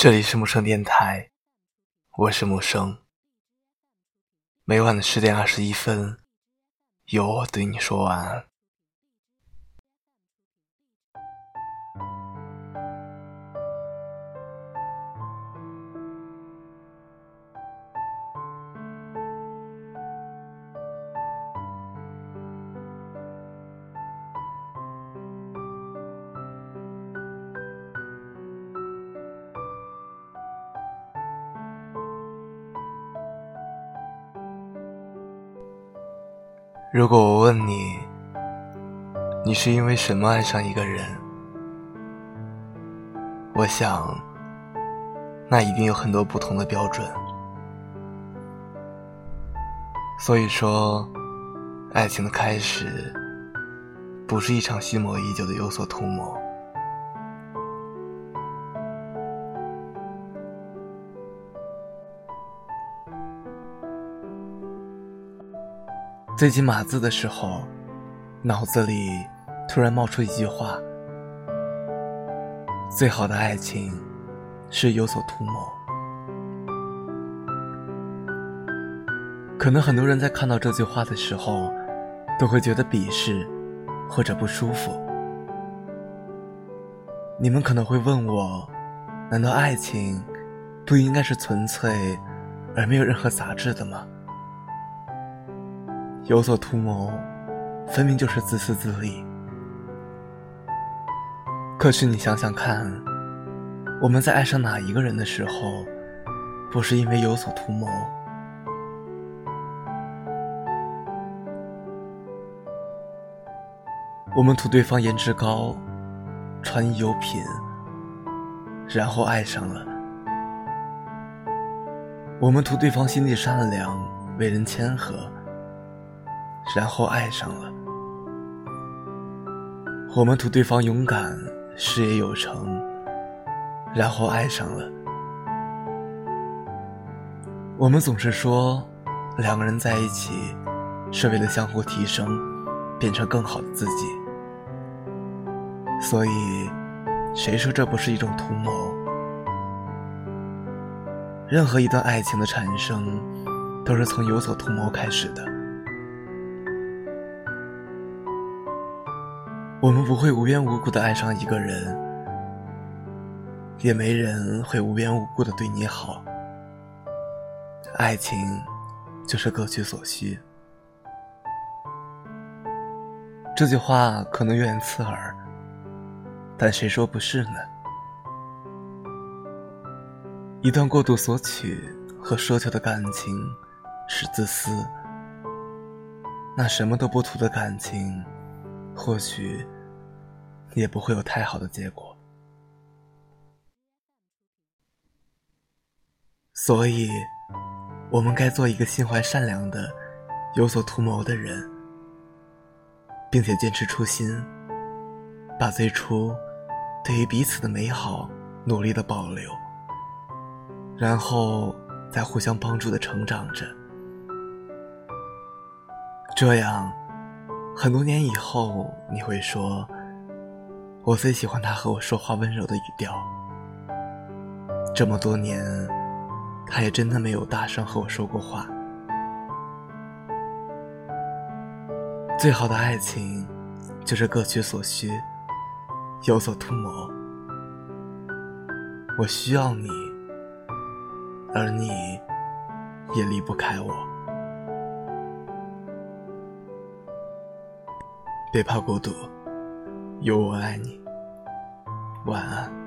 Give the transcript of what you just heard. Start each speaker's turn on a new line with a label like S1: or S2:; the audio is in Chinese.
S1: 这里是木生电台，我是木生。每晚的十点二十一分，由我对你说晚安。如果我问你，你是因为什么爱上一个人？我想，那一定有很多不同的标准。所以说，爱情的开始，不是一场蓄谋已久的有所图谋。最近码字的时候，脑子里突然冒出一句话：“最好的爱情是有所图谋。”可能很多人在看到这句话的时候，都会觉得鄙视或者不舒服。你们可能会问我：难道爱情不应该是纯粹而没有任何杂质的吗？有所图谋，分明就是自私自利。可是你想想看，我们在爱上哪一个人的时候，不是因为有所图谋？我们图对方颜值高，穿衣有品，然后爱上了；我们图对方心地善良，为人谦和。然后爱上了，我们图对方勇敢，事业有成，然后爱上了。我们总是说，两个人在一起是为了相互提升，变成更好的自己。所以，谁说这不是一种图谋？任何一段爱情的产生，都是从有所图谋开始的。我们不会无缘无故的爱上一个人，也没人会无缘无故的对你好。爱情就是各取所需。这句话可能有点刺耳，但谁说不是呢？一段过度索取和奢求的感情是自私，那什么都不图的感情。或许也不会有太好的结果，所以，我们该做一个心怀善良的、有所图谋的人，并且坚持初心，把最初对于彼此的美好努力的保留，然后再互相帮助的成长着，这样。很多年以后，你会说：“我最喜欢他和我说话温柔的语调。”这么多年，他也真的没有大声和我说过话。最好的爱情，就是各取所需，有所图谋。我需要你，而你也离不开我。别怕孤独，有我爱你。晚安。